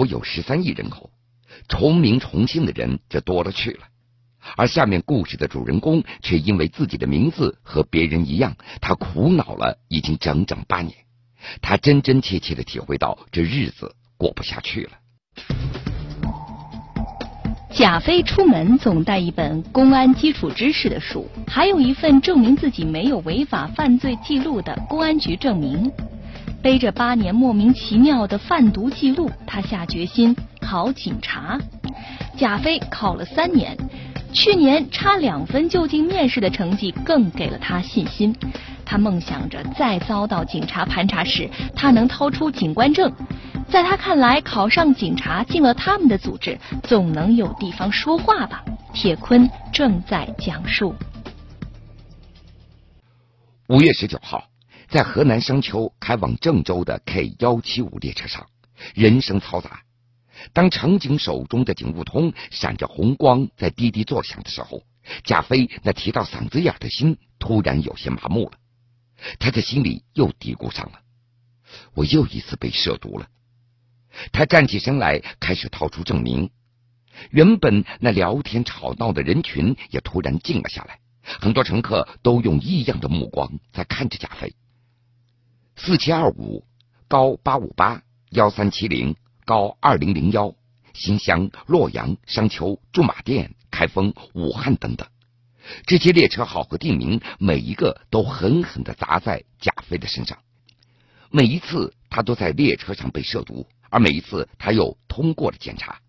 国有十三亿人口，重名重姓的人就多了去了。而下面故事的主人公却因为自己的名字和别人一样，他苦恼了已经整整八年。他真真切切的体会到这日子过不下去了。贾飞出门总带一本公安基础知识的书，还有一份证明自己没有违法犯罪记录的公安局证明。背着八年莫名其妙的贩毒记录，他下决心考警察。贾飞考了三年，去年差两分就进面试的成绩更给了他信心。他梦想着再遭到警察盘查时，他能掏出警官证。在他看来，考上警察进了他们的组织，总能有地方说话吧？铁坤正在讲述。五月十九号，在河南商丘开往郑州的 K 幺七五列车上，人声嘈杂。当乘警手中的警务通闪着红光在滴滴作响的时候，贾飞那提到嗓子眼的心突然有些麻木了。他的心里又嘀咕上了：“我又一次被涉毒了。”他站起身来，开始掏出证明。原本那聊天吵闹的人群也突然静了下来，很多乘客都用异样的目光在看着贾飞。四七二五、高八五八、幺三七零、高二零零幺、新乡、洛阳、商丘、驻马店、开封、武汉等等，这些列车号和地名，每一个都狠狠的砸在贾飞的身上。每一次，他都在列车上被涉毒。而每一次他又通过了检查，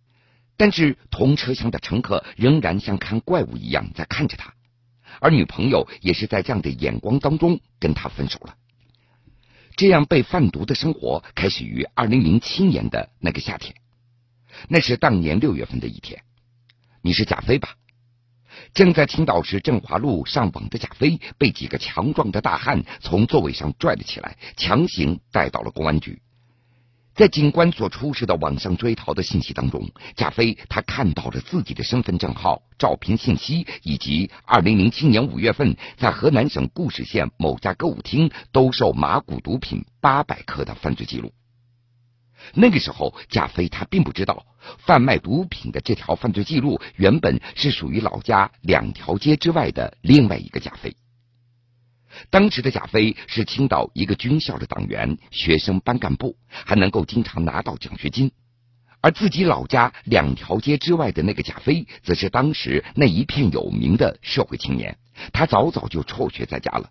但是同车厢的乘客仍然像看怪物一样在看着他，而女朋友也是在这样的眼光当中跟他分手了。这样被贩毒的生活开始于二零零七年的那个夏天，那是当年六月份的一天。你是贾飞吧？正在青岛市振华路上网的贾飞被几个强壮的大汉从座位上拽了起来，强行带到了公安局。在警官所出示的网上追逃的信息当中，贾飞他看到了自己的身份证号、照片信息，以及二零零七年五月份在河南省固始县某家歌舞厅兜售麻古毒品八百克的犯罪记录。那个时候，贾飞他并不知道，贩卖毒品的这条犯罪记录原本是属于老家两条街之外的另外一个贾飞。当时的贾飞是青岛一个军校的党员、学生班干部，还能够经常拿到奖学金。而自己老家两条街之外的那个贾飞，则是当时那一片有名的社会青年。他早早就辍学在家了。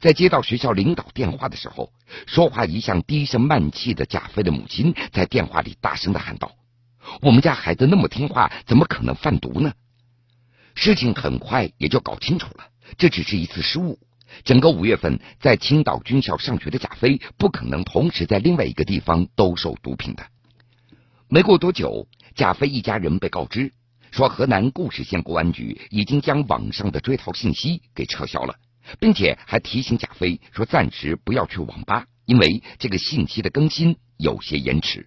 在接到学校领导电话的时候，说话一向低声慢气的贾飞的母亲在电话里大声的喊道：“我们家孩子那么听话，怎么可能贩毒呢？”事情很快也就搞清楚了。这只是一次失误。整个五月份，在青岛军校上学的贾飞，不可能同时在另外一个地方兜售毒品的。没过多久，贾飞一家人被告知，说河南固始县公安局已经将网上的追逃信息给撤销了，并且还提醒贾飞说，暂时不要去网吧，因为这个信息的更新有些延迟。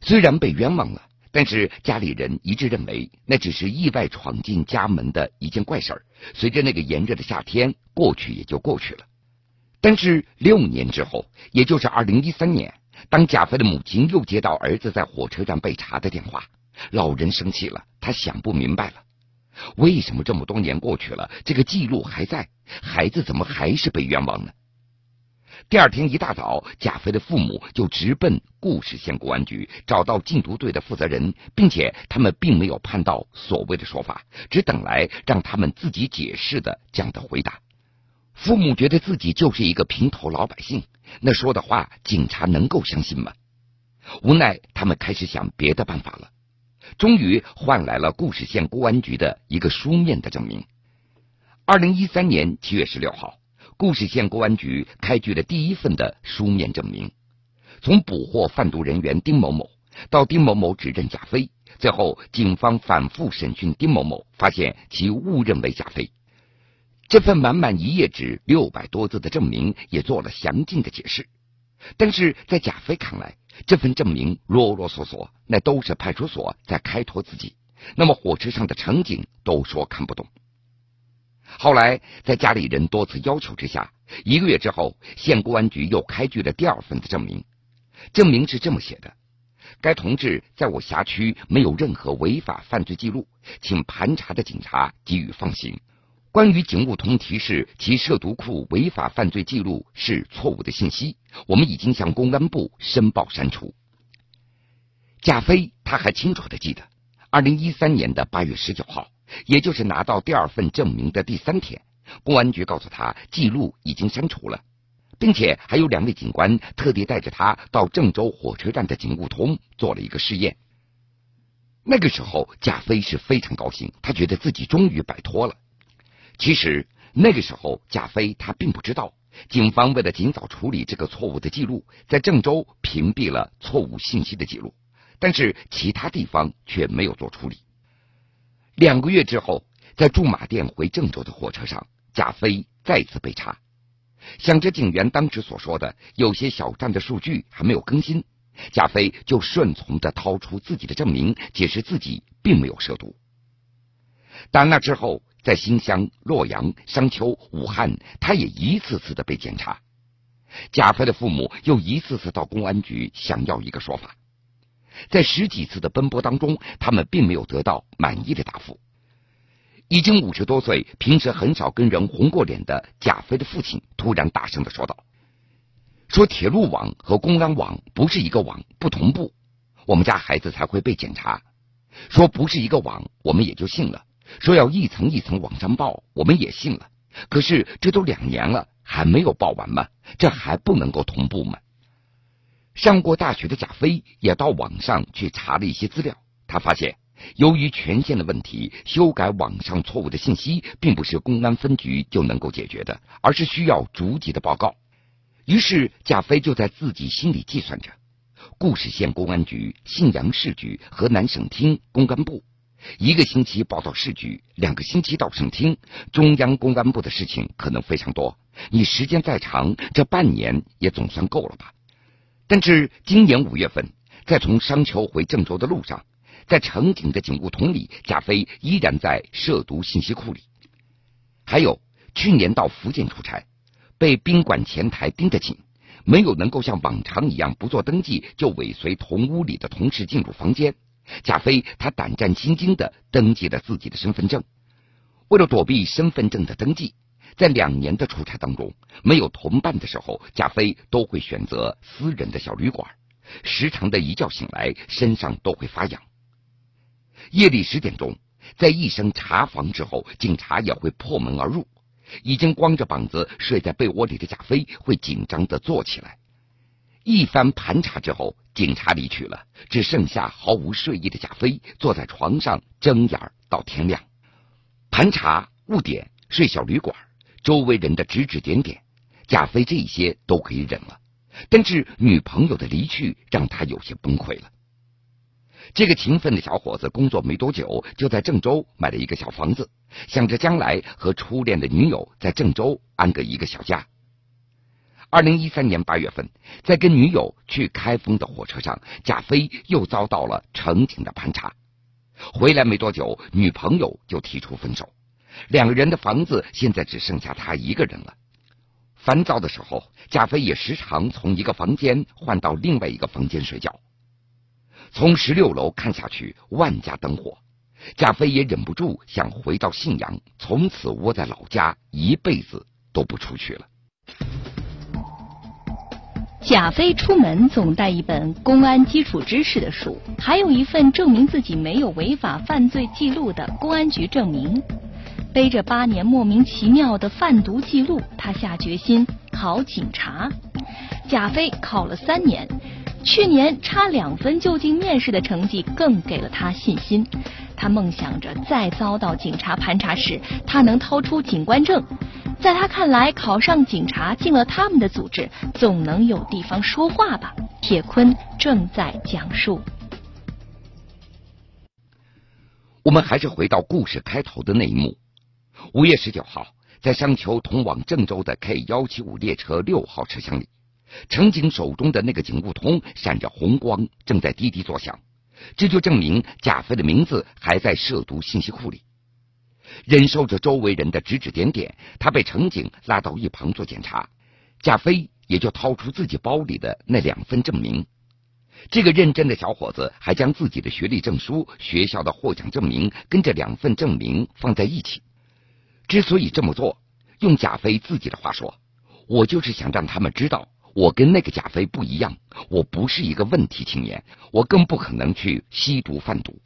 虽然被冤枉了。但是家里人一致认为，那只是意外闯进家门的一件怪事儿。随着那个炎热的夏天过去，也就过去了。但是六年之后，也就是二零一三年，当贾飞的母亲又接到儿子在火车站被查的电话，老人生气了，他想不明白了，为什么这么多年过去了，这个记录还在，孩子怎么还是被冤枉呢？第二天一大早，贾飞的父母就直奔固始县公安局，找到禁毒队的负责人，并且他们并没有盼到所谓的说法，只等来让他们自己解释的这样的回答。父母觉得自己就是一个平头老百姓，那说的话警察能够相信吗？无奈，他们开始想别的办法了，终于换来了固始县公安局的一个书面的证明。二零一三年七月十六号。固始县公安局开具了第一份的书面证明，从捕获贩毒人员丁某某到丁某某指认贾飞，最后警方反复审讯丁某某，发现其误认为贾飞。这份满满一页纸、六百多字的证明也做了详尽的解释，但是在贾飞看来，这份证明啰啰嗦嗦，那都是派出所在开脱自己。那么火车上的乘警都说看不懂。后来，在家里人多次要求之下，一个月之后，县公安局又开具了第二份的证明。证明是这么写的：该同志在我辖区没有任何违法犯罪记录，请盘查的警察给予放行。关于警务通提示其涉毒库违法犯罪记录是错误的信息，我们已经向公安部申报删除。贾飞他还清楚的记得，二零一三年的八月十九号，也就是拿到第二份证明的第三天，公安局告诉他记录已经删除了。并且还有两位警官特地带着他到郑州火车站的警务通做了一个试验。那个时候，贾飞是非常高兴，他觉得自己终于摆脱了。其实那个时候，贾飞他并不知道，警方为了尽早处理这个错误的记录，在郑州屏蔽了错误信息的记录，但是其他地方却没有做处理。两个月之后，在驻马店回郑州的火车上，贾飞再次被查。想着警员当时所说的，有些小站的数据还没有更新，贾飞就顺从的掏出自己的证明，解释自己并没有涉毒。但那之后，在新乡、洛阳、商丘、武汉，他也一次次的被检查。贾飞的父母又一次次到公安局想要一个说法，在十几次的奔波当中，他们并没有得到满意的答复。已经五十多岁，平时很少跟人红过脸的贾飞的父亲突然大声的说道：“说铁路网和公安网不是一个网，不同步，我们家孩子才会被检查。说不是一个网，我们也就信了。说要一层一层往上报，我们也信了。可是这都两年了，还没有报完吗？这还不能够同步吗？”上过大学的贾飞也到网上去查了一些资料，他发现。由于权限的问题，修改网上错误的信息，并不是公安分局就能够解决的，而是需要逐级的报告。于是贾飞就在自己心里计算着：固始县公安局、信阳市局、河南省厅、公安部，一个星期报到市局，两个星期到省厅，中央公安部的事情可能非常多。你时间再长，这半年也总算够了吧？但是今年五月份，在从商丘回郑州的路上。在乘警的警务桶里，贾飞依然在涉毒信息库里。还有去年到福建出差，被宾馆前台盯得紧，没有能够像往常一样不做登记就尾随同屋里的同事进入房间。贾飞他胆战心惊的登记了自己的身份证。为了躲避身份证的登记，在两年的出差当中，没有同伴的时候，贾飞都会选择私人的小旅馆，时常的一觉醒来，身上都会发痒。夜里十点钟，在一声查房之后，警察也会破门而入。已经光着膀子睡在被窝里的贾飞会紧张的坐起来。一番盘查之后，警察离去了，只剩下毫无睡意的贾飞坐在床上睁眼到天亮。盘查、误点、睡小旅馆，周围人的指指点点，贾飞这些都可以忍了，但是女朋友的离去让他有些崩溃了。这个勤奋的小伙子工作没多久，就在郑州买了一个小房子，想着将来和初恋的女友在郑州安个一个小家。二零一三年八月份，在跟女友去开封的火车上，贾飞又遭到了乘警的盘查。回来没多久，女朋友就提出分手，两个人的房子现在只剩下他一个人了。烦躁的时候，贾飞也时常从一个房间换到另外一个房间睡觉。从十六楼看下去，万家灯火，贾飞也忍不住想回到信阳，从此窝在老家，一辈子都不出去了。贾飞出门总带一本公安基础知识的书，还有一份证明自己没有违法犯罪记录的公安局证明。背着八年莫名其妙的贩毒记录，他下决心考警察。贾飞考了三年。去年差两分就进面试的成绩更给了他信心。他梦想着再遭到警察盘查时，他能掏出警官证。在他看来，考上警察进了他们的组织，总能有地方说话吧？铁坤正在讲述。我们还是回到故事开头的那一幕。五月十九号，在商丘通往郑州的 K 幺七五列车六号车厢里。乘警手中的那个警务通闪着红光，正在滴滴作响，这就证明贾飞的名字还在涉毒信息库里。忍受着周围人的指指点点，他被乘警拉到一旁做检查。贾飞也就掏出自己包里的那两份证明。这个认真的小伙子还将自己的学历证书、学校的获奖证明跟这两份证明放在一起。之所以这么做，用贾飞自己的话说，我就是想让他们知道，我跟那个贾飞不一样，我不是一个问题青年，我更不可能去吸毒贩毒。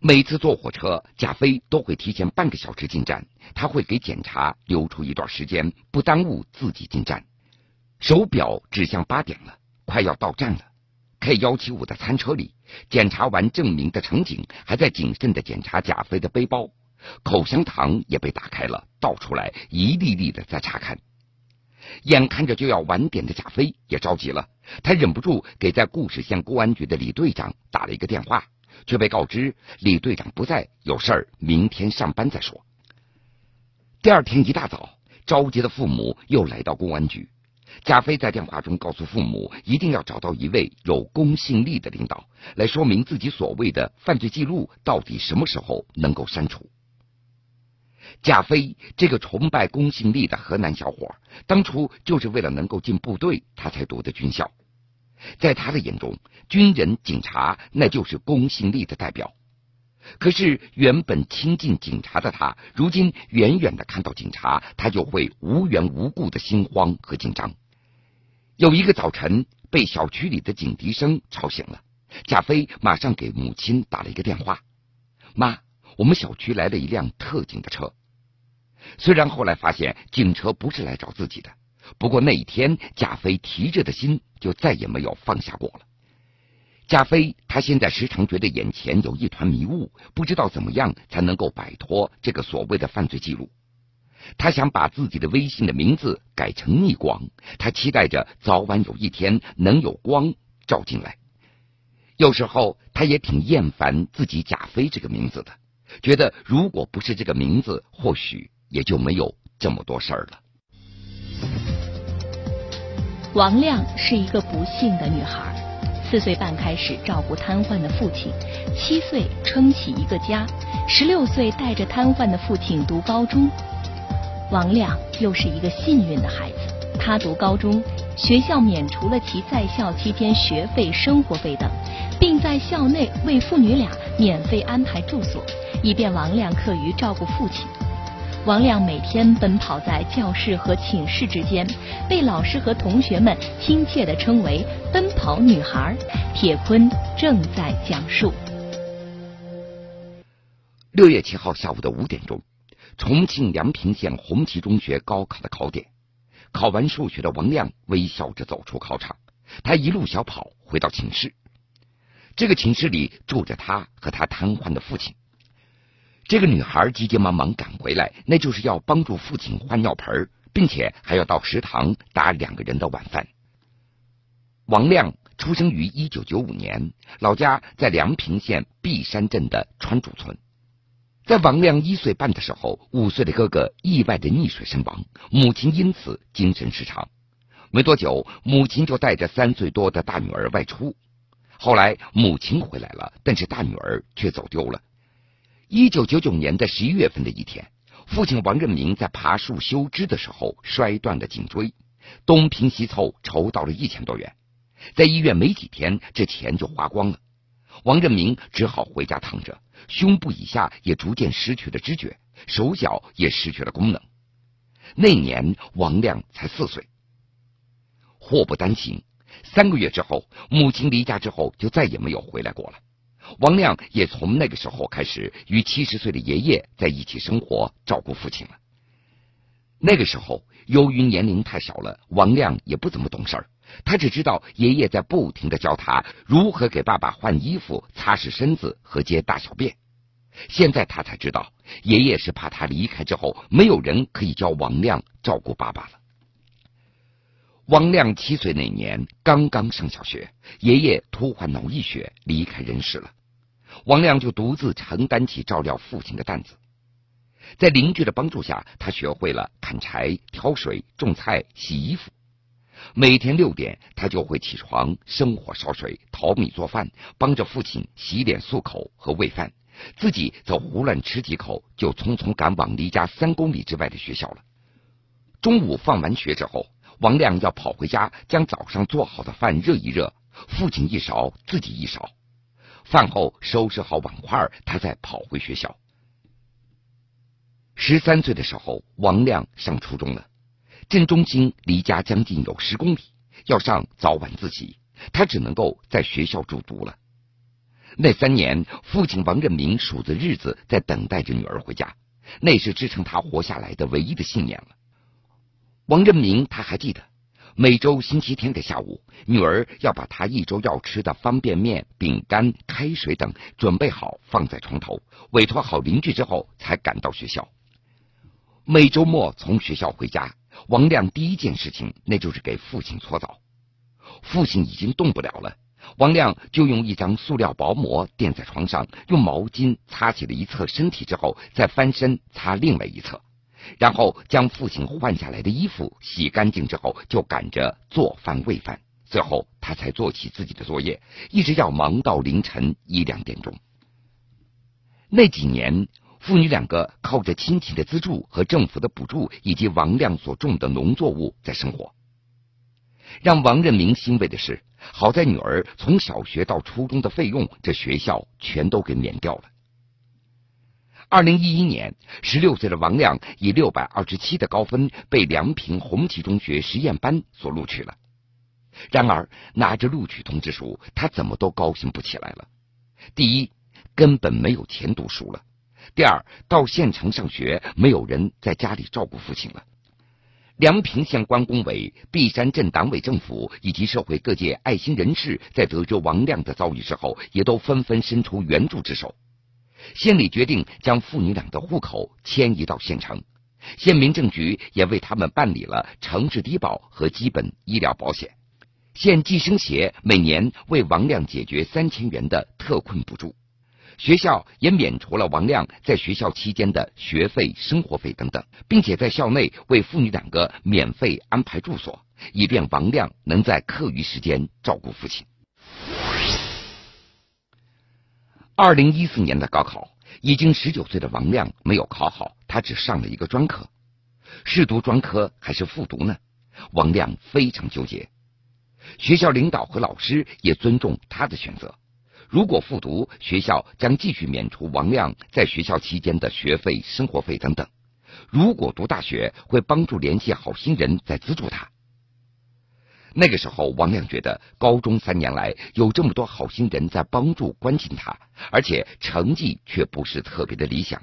每次坐火车，贾飞都会提前半个小时进站，他会给检查留出一段时间，不耽误自己进站。手表指向八点了，快要到站了。K 幺七五的餐车里，检查完证明的乘警还在谨慎的检查贾飞的背包，口香糖也被打开了，倒出来一粒粒的在查看。眼看着就要晚点的贾飞也着急了，他忍不住给在固始县公安局的李队长打了一个电话。却被告知李队长不在，有事儿明天上班再说。第二天一大早，着急的父母又来到公安局。贾飞在电话中告诉父母，一定要找到一位有公信力的领导，来说明自己所谓的犯罪记录到底什么时候能够删除。贾飞这个崇拜公信力的河南小伙，当初就是为了能够进部队，他才读的军校。在他的眼中，军人、警察那就是公信力的代表。可是原本亲近警察的他，如今远远的看到警察，他就会无缘无故的心慌和紧张。有一个早晨，被小区里的警笛声吵醒了，贾飞马上给母亲打了一个电话：“妈，我们小区来了一辆特警的车。”虽然后来发现警车不是来找自己的。不过那一天，贾飞提着的心就再也没有放下过了。贾飞他现在时常觉得眼前有一团迷雾，不知道怎么样才能够摆脱这个所谓的犯罪记录。他想把自己的微信的名字改成逆光，他期待着早晚有一天能有光照进来。有时候他也挺厌烦自己贾飞这个名字的，觉得如果不是这个名字，或许也就没有这么多事儿了。王亮是一个不幸的女孩，四岁半开始照顾瘫痪的父亲，七岁撑起一个家，十六岁带着瘫痪的父亲读高中。王亮又是一个幸运的孩子，他读高中，学校免除了其在校期间学费、生活费等，并在校内为父女俩免费安排住所，以便王亮课余照顾父亲。王亮每天奔跑在教室和寝室之间，被老师和同学们亲切地称为“奔跑女孩”。铁坤正在讲述。六月七号下午的五点钟，重庆梁平县红旗中学高考的考点，考完数学的王亮微笑着走出考场，他一路小跑回到寝室。这个寝室里住着他和他瘫痪的父亲。这个女孩急急忙忙赶回来，那就是要帮助父亲换尿盆，并且还要到食堂打两个人的晚饭。王亮出生于一九九五年，老家在梁平县碧山镇的川主村。在王亮一岁半的时候，五岁的哥哥意外的溺水身亡，母亲因此精神失常。没多久，母亲就带着三岁多的大女儿外出。后来母亲回来了，但是大女儿却走丢了。一九九九年的十一月份的一天，父亲王任明在爬树修枝的时候摔断了颈椎，东拼西凑筹到了一千多元，在医院没几天，这钱就花光了。王任明只好回家躺着，胸部以下也逐渐失去了知觉，手脚也失去了功能。那年王亮才四岁。祸不单行，三个月之后，母亲离家之后就再也没有回来过了。王亮也从那个时候开始与七十岁的爷爷在一起生活，照顾父亲了。那个时候，由于年龄太小了，王亮也不怎么懂事儿。他只知道爷爷在不停的教他如何给爸爸换衣服、擦拭身子和接大小便。现在他才知道，爷爷是怕他离开之后，没有人可以教王亮照顾爸爸了。王亮七岁那年刚刚上小学，爷爷突患脑溢血，离开人世了。王亮就独自承担起照料父亲的担子，在邻居的帮助下，他学会了砍柴、挑水、种菜、洗衣服。每天六点，他就会起床生火烧水、淘米做饭，帮着父亲洗脸漱口和喂饭，自己则胡乱吃几口，就匆匆赶往离家三公里之外的学校了。中午放完学之后，王亮要跑回家将早上做好的饭热一热，父亲一勺，自己一勺。饭后收拾好碗筷，他再跑回学校。十三岁的时候，王亮上初中了。镇中心离家将近有十公里，要上早晚自习，他只能够在学校住读了。那三年，父亲王任明数着日子，在等待着女儿回家，那是支撑他活下来的唯一的信念了。王任明他还记得，每周星期天的下午，女儿要把她一周要吃的方便面、饼干、开水等准备好，放在床头，委托好邻居之后，才赶到学校。每周末从学校回家。王亮第一件事情，那就是给父亲搓澡。父亲已经动不了了，王亮就用一张塑料薄膜垫在床上，用毛巾擦起了一侧身体之后，再翻身擦另外一侧，然后将父亲换下来的衣服洗干净之后，就赶着做饭喂饭，最后他才做起自己的作业，一直要忙到凌晨一两点钟。那几年。父女两个靠着亲戚的资助和政府的补助，以及王亮所种的农作物在生活。让王任明欣慰的是，好在女儿从小学到初中的费用，这学校全都给免掉了。二零一一年，十六岁的王亮以六百二十七的高分被梁平红旗中学实验班所录取了。然而，拿着录取通知书，他怎么都高兴不起来了。第一，根本没有钱读书了。第二，到县城上学，没有人在家里照顾父亲了。梁平县关工委、璧山镇党委政府以及社会各界爱心人士，在得知王亮的遭遇之后，也都纷纷伸出援助之手。县里决定将父女俩的户口迁移到县城，县民政局也为他们办理了城市低保和基本医疗保险。县计生协每年为王亮解决三千元的特困补助。学校也免除了王亮在学校期间的学费、生活费等等，并且在校内为父女两个免费安排住所，以便王亮能在课余时间照顾父亲。二零一四年的高考，已经十九岁的王亮没有考好，他只上了一个专科，是读专科还是复读呢？王亮非常纠结。学校领导和老师也尊重他的选择。如果复读，学校将继续免除王亮在学校期间的学费、生活费等等；如果读大学，会帮助联系好心人再资助他。那个时候，王亮觉得高中三年来有这么多好心人在帮助、关心他，而且成绩却不是特别的理想，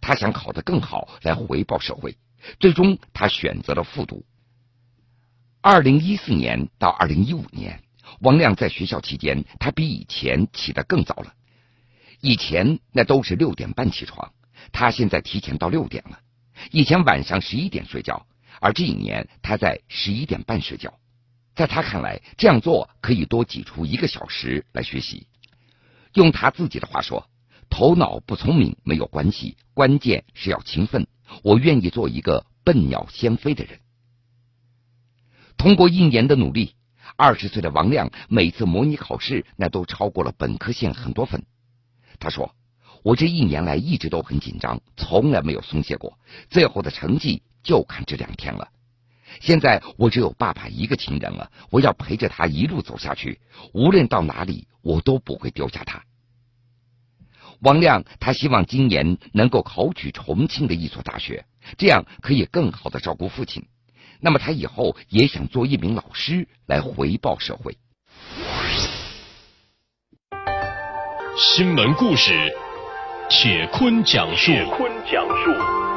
他想考得更好来回报社会。最终，他选择了复读。二零一四年到二零一五年。王亮在学校期间，他比以前起得更早了。以前那都是六点半起床，他现在提前到六点了。以前晚上十一点睡觉，而这一年他在十一点半睡觉。在他看来，这样做可以多挤出一个小时来学习。用他自己的话说：“头脑不聪明没有关系，关键是要勤奋。我愿意做一个笨鸟先飞的人。”通过一年的努力。二十岁的王亮每次模拟考试，那都超过了本科线很多分。他说：“我这一年来一直都很紧张，从来没有松懈过。最后的成绩就看这两天了。现在我只有爸爸一个亲人了，我要陪着他一路走下去，无论到哪里，我都不会丢下他。”王亮他希望今年能够考取重庆的一所大学，这样可以更好的照顾父亲。那么他以后也想做一名老师来回报社会。新闻故事，铁坤讲述。铁坤讲述。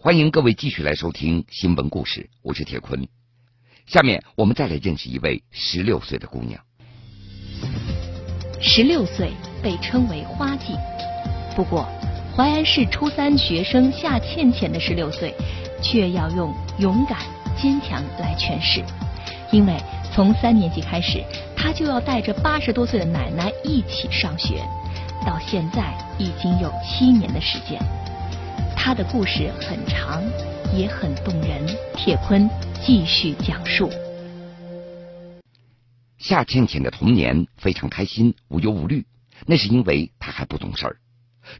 欢迎各位继续来收听新闻故事，我是铁坤。下面我们再来认识一位十六岁的姑娘。十六岁被称为花季，不过。淮安市初三学生夏倩倩的十六岁，却要用勇敢、坚强来诠释，因为从三年级开始，她就要带着八十多岁的奶奶一起上学，到现在已经有七年的时间。他的故事很长，也很动人。铁坤继续讲述。夏倩倩的童年非常开心，无忧无虑，那是因为她还不懂事儿。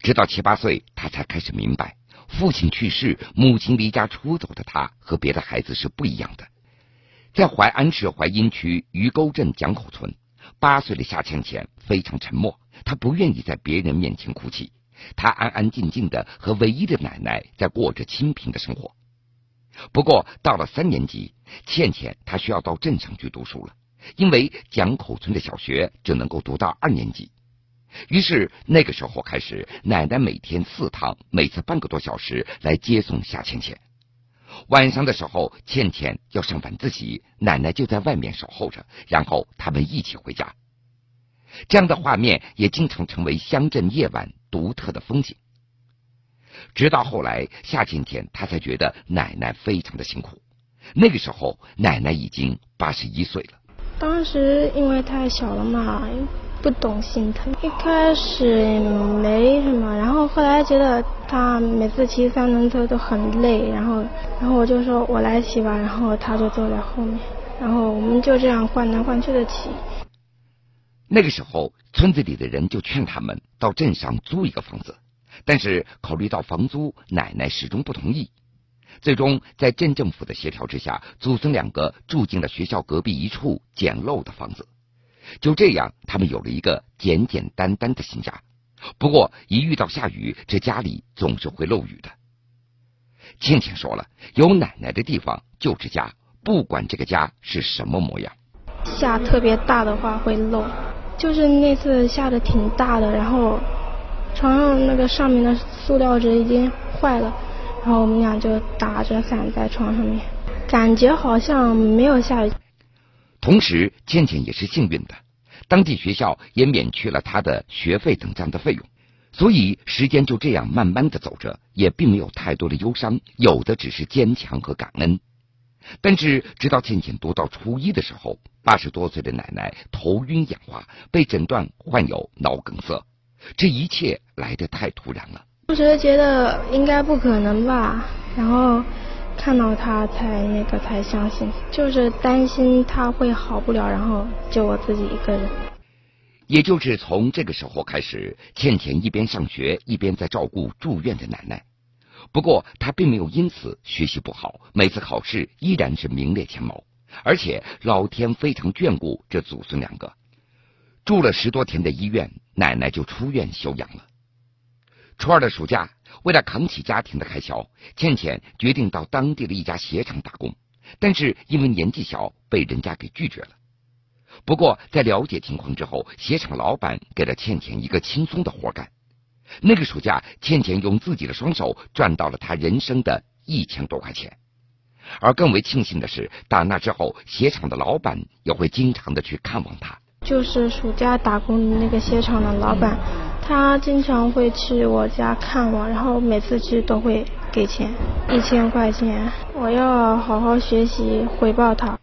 直到七八岁，他才开始明白，父亲去世、母亲离家出走的他和别的孩子是不一样的。在淮安市淮阴区鱼沟镇蒋口村，八岁的夏倩倩非常沉默，她不愿意在别人面前哭泣，她安安静静的和唯一的奶奶在过着清贫的生活。不过到了三年级，倩倩她需要到镇上去读书了，因为蒋口村的小学只能够读到二年级。于是那个时候开始，奶奶每天四趟，每次半个多小时来接送夏倩倩。晚上的时候，倩倩要上晚自习，奶奶就在外面守候着，然后他们一起回家。这样的画面也经常成为乡镇夜晚独特的风景。直到后来，夏倩倩她才觉得奶奶非常的辛苦。那个时候，奶奶已经八十一岁了。当时因为太小了嘛。不懂心疼，一开始没什么，然后后来觉得他每次骑三轮车都很累，然后，然后我就说我来骑吧，然后他就坐在后面，然后我们就这样换来换去的骑。那个时候，村子里的人就劝他们到镇上租一个房子，但是考虑到房租，奶奶始终不同意。最终，在镇政府的协调之下，祖孙两个住进了学校隔壁一处简陋的房子。就这样，他们有了一个简简单单的新家。不过，一遇到下雨，这家里总是会漏雨的。倩倩说了，有奶奶的地方就是家，不管这个家是什么模样。下特别大的话会漏，就是那次下的挺大的，然后床上那个上面的塑料纸已经坏了，然后我们俩就打着伞在床上面，感觉好像没有下雨。同时，倩倩也是幸运的，当地学校也免去了她的学费等这样的费用，所以时间就这样慢慢的走着，也并没有太多的忧伤，有的只是坚强和感恩。但是，直到倩倩读到初一的时候，八十多岁的奶奶头晕眼花，被诊断患有脑梗塞，这一切来得太突然了。当时觉得应该不可能吧，然后。看到他才那个才相信，就是担心他会好不了，然后就我自己一个人。也就是从这个时候开始，倩倩一边上学一边在照顾住院的奶奶。不过他并没有因此学习不好，每次考试依然是名列前茅。而且老天非常眷顾这祖孙两个，住了十多天的医院，奶奶就出院休养了。初二的暑假。为了扛起家庭的开销，倩倩决定到当地的一家鞋厂打工，但是因为年纪小，被人家给拒绝了。不过在了解情况之后，鞋厂老板给了倩倩一个轻松的活干。那个暑假，倩倩用自己的双手赚到了她人生的一千多块钱。而更为庆幸的是，打那之后，鞋厂的老板也会经常的去看望她。就是暑假打工的那个鞋厂的老板。他经常会去我家看我，然后每次去都会给钱，一千块钱。我要好好学习回报他。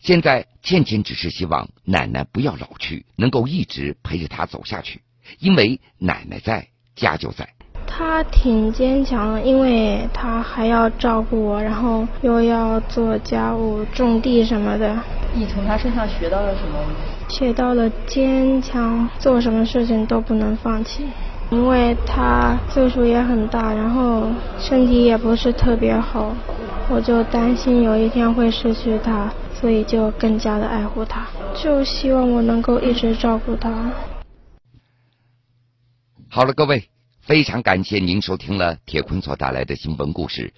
现在倩倩只是希望奶奶不要老去，能够一直陪着她走下去，因为奶奶在家就在。他挺坚强的，因为他还要照顾我，然后又要做家务、种地什么的。你从他身上学到了什么？学到了坚强，做什么事情都不能放弃。因为他岁数也很大，然后身体也不是特别好，我就担心有一天会失去他，所以就更加的爱护他，就希望我能够一直照顾他。好了，各位，非常感谢您收听了铁坤所带来的新闻故事。